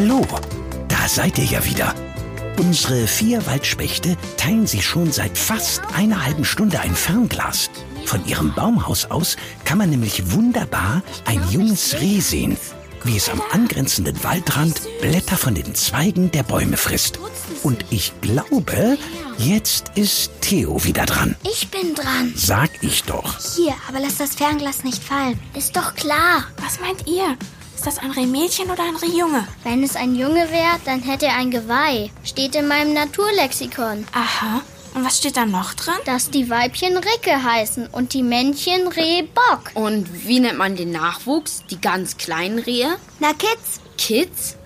Hallo, da seid ihr ja wieder. Unsere vier Waldspechte teilen sich schon seit fast einer halben Stunde ein Fernglas. Von ihrem Baumhaus aus kann man nämlich wunderbar ein junges Reh sehen, wie es am angrenzenden Waldrand Blätter von den Zweigen der Bäume frisst. Und ich glaube, jetzt ist Theo wieder dran. Ich bin dran. Sag ich doch. Hier, aber lass das Fernglas nicht fallen. Ist doch klar. Was meint ihr? Ist das ein Rehmädchen oder ein Rehjunge? Wenn es ein Junge wäre, dann hätte er ein Geweih. Steht in meinem Naturlexikon. Aha. Und was steht da noch drin? Dass die Weibchen Ricke heißen und die Männchen Rehbock. Und wie nennt man den Nachwuchs? Die ganz kleinen Rehe? Na, Kids. Kids?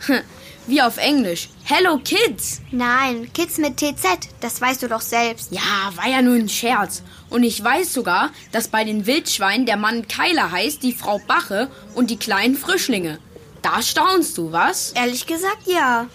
Wie auf Englisch. Hello Kids. Nein, Kids mit TZ. Das weißt du doch selbst. Ja, war ja nur ein Scherz. Und ich weiß sogar, dass bei den Wildschweinen der Mann Keiler heißt, die Frau Bache und die kleinen Frischlinge. Da staunst du, was? Ehrlich gesagt, ja.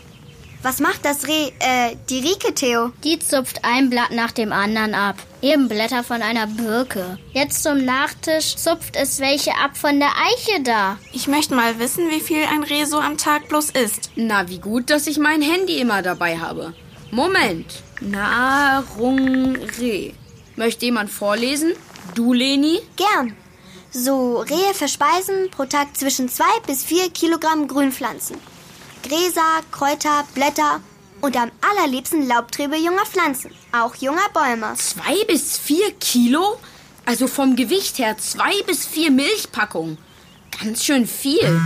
Was macht das Reh, äh, die Rike, Theo? Die zupft ein Blatt nach dem anderen ab. Eben Blätter von einer Birke. Jetzt zum Nachtisch zupft es welche ab von der Eiche da. Ich möchte mal wissen, wie viel ein Reh so am Tag bloß isst. Na, wie gut, dass ich mein Handy immer dabei habe. Moment. Nahrung Reh. Möchte jemand vorlesen? Du, Leni? Gern. So, Rehe verspeisen pro Tag zwischen zwei bis vier Kilogramm Grünpflanzen. Gräser, Kräuter, Blätter und am allerliebsten Laubtriebe junger Pflanzen, auch junger Bäume. Zwei bis vier Kilo? Also vom Gewicht her zwei bis vier Milchpackungen. Ganz schön viel.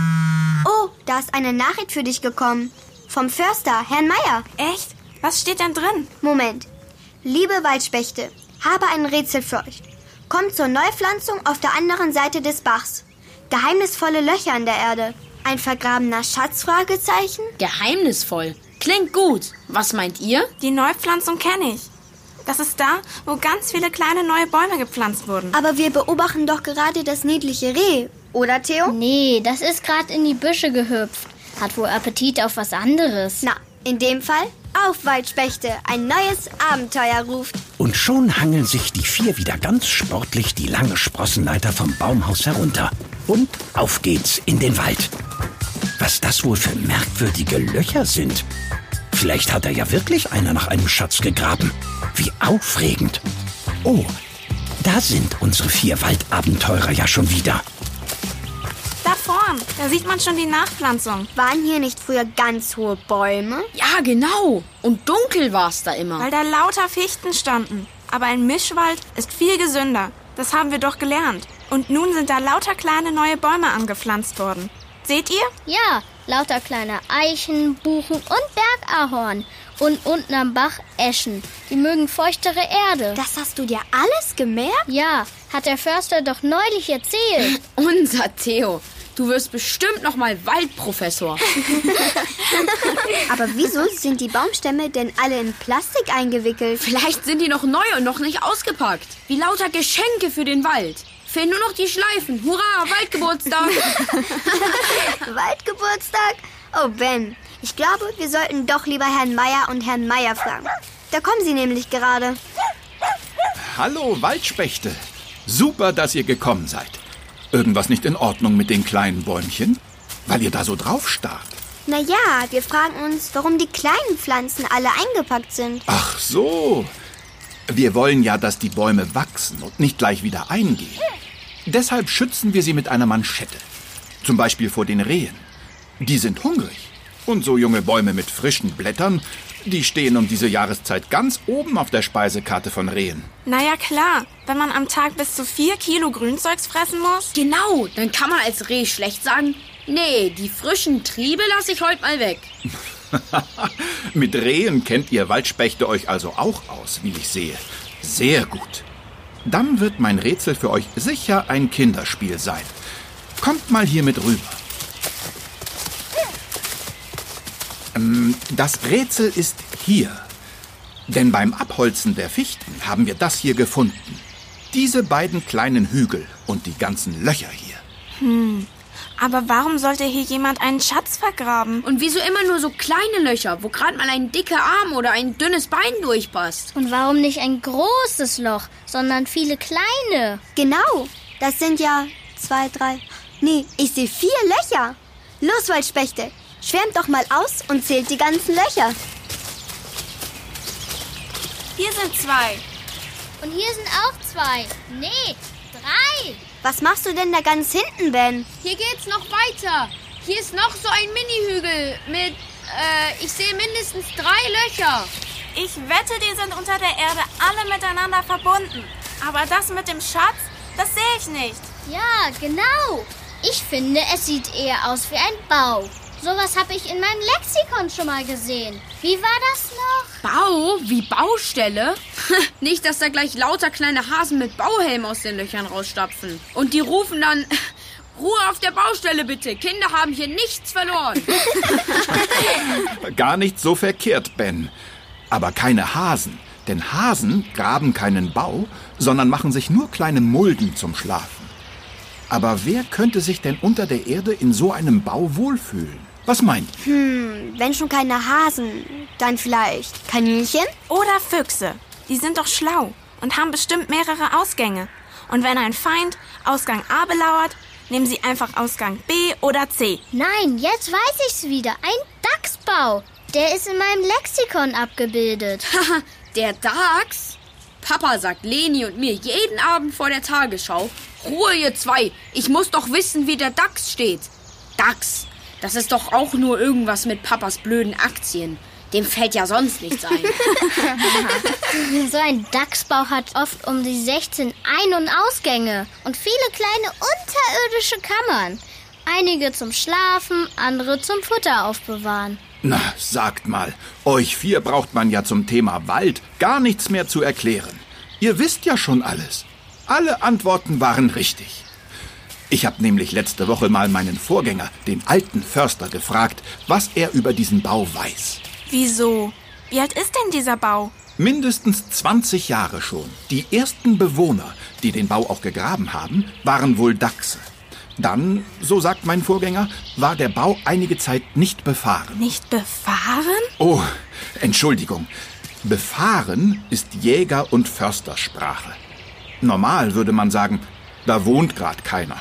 Oh, da ist eine Nachricht für dich gekommen. Vom Förster, Herrn Meier. Echt? Was steht denn drin? Moment. Liebe Waldspechte, habe ein Rätsel für euch. Kommt zur Neupflanzung auf der anderen Seite des Bachs. Geheimnisvolle Löcher in der Erde. Ein vergrabener Schatz? Fragezeichen? Geheimnisvoll. Klingt gut. Was meint ihr? Die Neupflanzung kenne ich. Das ist da, wo ganz viele kleine neue Bäume gepflanzt wurden. Aber wir beobachten doch gerade das niedliche Reh, oder Theo? Nee, das ist gerade in die Büsche gehüpft. Hat wohl Appetit auf was anderes. Na, in dem Fall auf Waldspechte. Ein neues Abenteuer ruft. Und schon hangeln sich die vier wieder ganz sportlich die lange Sprossenleiter vom Baumhaus herunter. Und auf geht's in den Wald. Was das wohl für merkwürdige Löcher sind. Vielleicht hat er ja wirklich einer nach einem Schatz gegraben. Wie aufregend. Oh, da sind unsere vier Waldabenteurer ja schon wieder. Da vorn, da sieht man schon die Nachpflanzung. Waren hier nicht früher ganz hohe Bäume? Ja, genau. Und dunkel war's da immer. Weil da lauter Fichten standen. Aber ein Mischwald ist viel gesünder. Das haben wir doch gelernt. Und nun sind da lauter kleine neue Bäume angepflanzt worden. Seht ihr? Ja, lauter kleine Eichen, Buchen und Bergahorn. Und unten am Bach Eschen. Die mögen feuchtere Erde. Das hast du dir alles gemerkt? Ja, hat der Förster doch neulich erzählt. Unser Theo. Du wirst bestimmt noch mal Waldprofessor. Aber wieso sind die Baumstämme denn alle in Plastik eingewickelt? Vielleicht sind die noch neu und noch nicht ausgepackt. Wie lauter Geschenke für den Wald. Fehlen nur noch die Schleifen. Hurra, Waldgeburtstag. Waldgeburtstag? Oh, Ben. Ich glaube, wir sollten doch lieber Herrn Meier und Herrn Meier fragen. Da kommen sie nämlich gerade. Hallo, Waldspechte. Super, dass ihr gekommen seid. Irgendwas nicht in Ordnung mit den kleinen Bäumchen? Weil ihr da so drauf starrt. Naja, wir fragen uns, warum die kleinen Pflanzen alle eingepackt sind. Ach so. Wir wollen ja, dass die Bäume wachsen und nicht gleich wieder eingehen. Deshalb schützen wir sie mit einer Manschette. Zum Beispiel vor den Rehen. Die sind hungrig. Und so junge Bäume mit frischen Blättern, die stehen um diese Jahreszeit ganz oben auf der Speisekarte von Rehen. Naja, klar. Wenn man am Tag bis zu vier Kilo Grünzeugs fressen muss. Genau, dann kann man als Reh schlecht sagen, nee, die frischen Triebe lasse ich heute mal weg. Mit Rehen kennt ihr Waldspechte euch also auch aus, wie ich sehe. Sehr gut. Dann wird mein Rätsel für euch sicher ein Kinderspiel sein. Kommt mal hier mit rüber. Das Rätsel ist hier. Denn beim Abholzen der Fichten haben wir das hier gefunden. Diese beiden kleinen Hügel und die ganzen Löcher hier. Aber warum sollte hier jemand einen Schatz vergraben? Und wieso immer nur so kleine Löcher, wo gerade mal ein dicker Arm oder ein dünnes Bein durchpasst? Und warum nicht ein großes Loch, sondern viele kleine? Genau, das sind ja zwei, drei. Nee, ich sehe vier Löcher. Los, Waldspechte, Schwärmt doch mal aus und zählt die ganzen Löcher. Hier sind zwei. Und hier sind auch zwei. Nee, drei. Was machst du denn da ganz hinten, Ben? Hier geht's noch weiter. Hier ist noch so ein Mini-Hügel mit, äh, ich sehe mindestens drei Löcher. Ich wette, die sind unter der Erde alle miteinander verbunden. Aber das mit dem Schatz, das sehe ich nicht. Ja, genau. Ich finde, es sieht eher aus wie ein Bau. Sowas habe ich in meinem Lexikon schon mal gesehen. Wie war das noch? Bau? Wie Baustelle? Nicht, dass da gleich lauter kleine Hasen mit Bauhelm aus den Löchern rausstapfen. Und die rufen dann, Ruhe auf der Baustelle bitte. Kinder haben hier nichts verloren. Gar nicht so verkehrt, Ben. Aber keine Hasen. Denn Hasen graben keinen Bau, sondern machen sich nur kleine Mulden zum Schlafen. Aber wer könnte sich denn unter der Erde in so einem Bau wohlfühlen? Was meint ihr? Hm, wenn schon keine Hasen, dann vielleicht Kaninchen? Oder Füchse. Die sind doch schlau und haben bestimmt mehrere Ausgänge. Und wenn ein Feind Ausgang A belauert, nehmen sie einfach Ausgang B oder C. Nein, jetzt weiß ich's wieder. Ein Dachsbau. Der ist in meinem Lexikon abgebildet. der Dachs? Papa sagt Leni und mir jeden Abend vor der Tagesschau, Ruhe ihr zwei, ich muss doch wissen, wie der Dachs steht. Dachs, das ist doch auch nur irgendwas mit Papas blöden Aktien. Dem fällt ja sonst nichts ein. so ein Dachsbau hat oft um die 16 Ein- und Ausgänge und viele kleine unterirdische Kammern. Einige zum Schlafen, andere zum Futter aufbewahren. Na, sagt mal, euch vier braucht man ja zum Thema Wald gar nichts mehr zu erklären. Ihr wisst ja schon alles. Alle Antworten waren richtig. Ich habe nämlich letzte Woche mal meinen Vorgänger, den alten Förster, gefragt, was er über diesen Bau weiß. Wieso? Wie alt ist denn dieser Bau? Mindestens 20 Jahre schon. Die ersten Bewohner, die den Bau auch gegraben haben, waren wohl Dachse. Dann, so sagt mein Vorgänger, war der Bau einige Zeit nicht befahren. Nicht befahren? Oh, Entschuldigung. Befahren ist Jäger- und Förstersprache. Normal würde man sagen, da wohnt gerade keiner.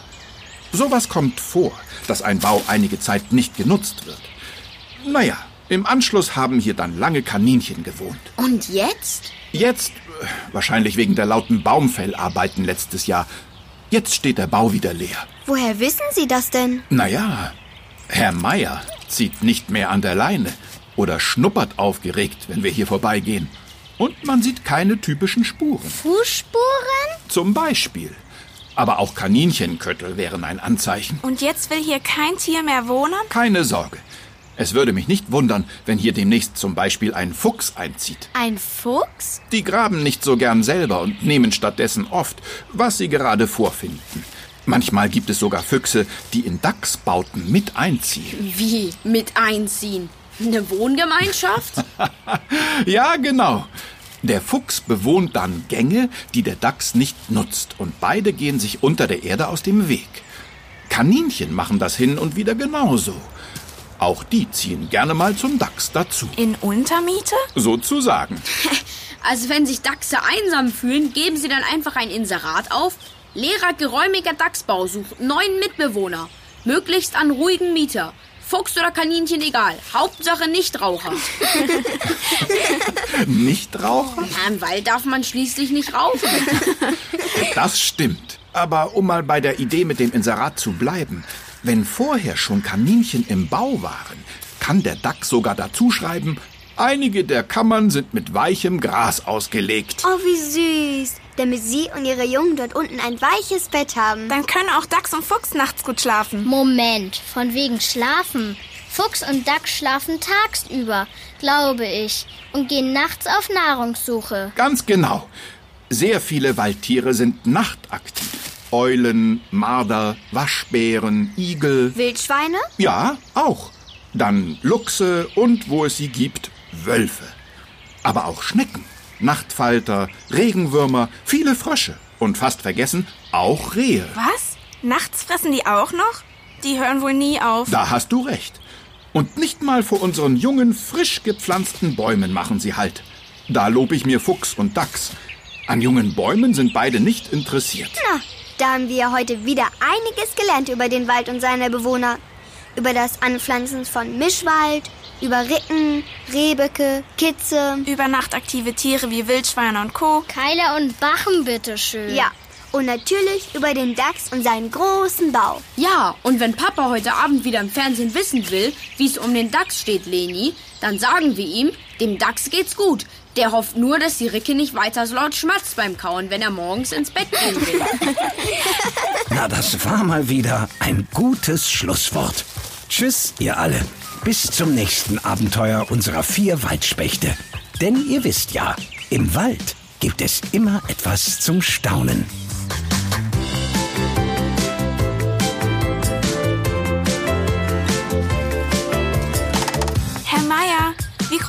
Sowas kommt vor, dass ein Bau einige Zeit nicht genutzt wird. Naja, im Anschluss haben hier dann lange Kaninchen gewohnt. Und jetzt? Jetzt, äh, wahrscheinlich wegen der lauten Baumfellarbeiten letztes Jahr. Jetzt steht der Bau wieder leer. Woher wissen Sie das denn? Naja, Herr Meier zieht nicht mehr an der Leine oder schnuppert aufgeregt, wenn wir hier vorbeigehen. Und man sieht keine typischen Spuren. Fußspuren? Zum Beispiel. Aber auch Kaninchenköttel wären ein Anzeichen. Und jetzt will hier kein Tier mehr wohnen? Keine Sorge. Es würde mich nicht wundern, wenn hier demnächst zum Beispiel ein Fuchs einzieht. Ein Fuchs? Die graben nicht so gern selber und nehmen stattdessen oft, was sie gerade vorfinden. Manchmal gibt es sogar Füchse, die in Dachsbauten mit einziehen. Wie mit einziehen? Eine Wohngemeinschaft? ja, genau. Der Fuchs bewohnt dann Gänge, die der Dachs nicht nutzt, und beide gehen sich unter der Erde aus dem Weg. Kaninchen machen das hin und wieder genauso. Auch die ziehen gerne mal zum Dachs dazu. In Untermiete? Sozusagen. Also wenn sich Dachse einsam fühlen, geben sie dann einfach ein Inserat auf. Leerer, geräumiger Dachsbau sucht neun Mitbewohner. Möglichst an ruhigen Mieter. Fuchs oder Kaninchen egal. Hauptsache Nichtraucher. Nichtraucher? Ja, Im Wald darf man schließlich nicht rauchen. Das stimmt. Aber um mal bei der Idee mit dem Inserat zu bleiben, wenn vorher schon Kaninchen im Bau waren, kann der Dachs sogar dazu schreiben, einige der Kammern sind mit weichem Gras ausgelegt. Oh, wie süß. Damit Sie und Ihre Jungen dort unten ein weiches Bett haben. Dann können auch Dachs und Fuchs nachts gut schlafen. Moment, von wegen schlafen. Fuchs und Dachs schlafen tagsüber, glaube ich, und gehen nachts auf Nahrungssuche. Ganz genau. Sehr viele Waldtiere sind nachtaktiv. Eulen, Marder, Waschbären, Igel. Wildschweine? Ja, auch. Dann Luchse und, wo es sie gibt, Wölfe. Aber auch Schnecken, Nachtfalter, Regenwürmer, viele Frösche. Und fast vergessen, auch Rehe. Was? Nachts fressen die auch noch? Die hören wohl nie auf. Da hast du recht. Und nicht mal vor unseren jungen, frisch gepflanzten Bäumen machen sie Halt. Da lob ich mir Fuchs und Dachs. An jungen Bäumen sind beide nicht interessiert. Na, da haben wir heute wieder einiges gelernt über den Wald und seine Bewohner. Über das Anpflanzen von Mischwald, über Ricken, Rehböcke, Kitze. Über nachtaktive Tiere wie Wildschweine und Co. Keiler und Bachen, bitteschön. Ja, und natürlich über den Dachs und seinen großen Bau. Ja, und wenn Papa heute Abend wieder im Fernsehen wissen will, wie es um den Dachs steht, Leni, dann sagen wir ihm, dem Dachs geht's gut. Der hofft nur, dass die Ricke nicht weiter so laut schmatzt beim Kauen, wenn er morgens ins Bett gehen will. Na, das war mal wieder ein gutes Schlusswort. Tschüss, ihr alle. Bis zum nächsten Abenteuer unserer vier Waldspechte. Denn ihr wisst ja, im Wald gibt es immer etwas zum Staunen.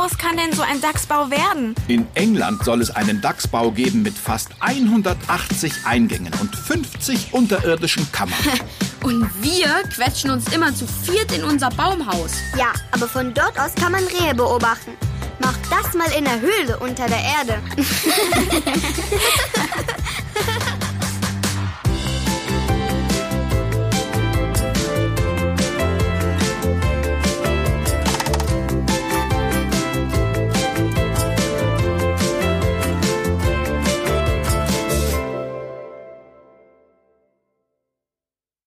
Groß kann denn so ein Dachsbau werden? In England soll es einen Dachsbau geben mit fast 180 Eingängen und 50 unterirdischen Kammern. und wir quetschen uns immer zu viert in unser Baumhaus. Ja, aber von dort aus kann man Rehe beobachten. Mach das mal in der Höhle unter der Erde.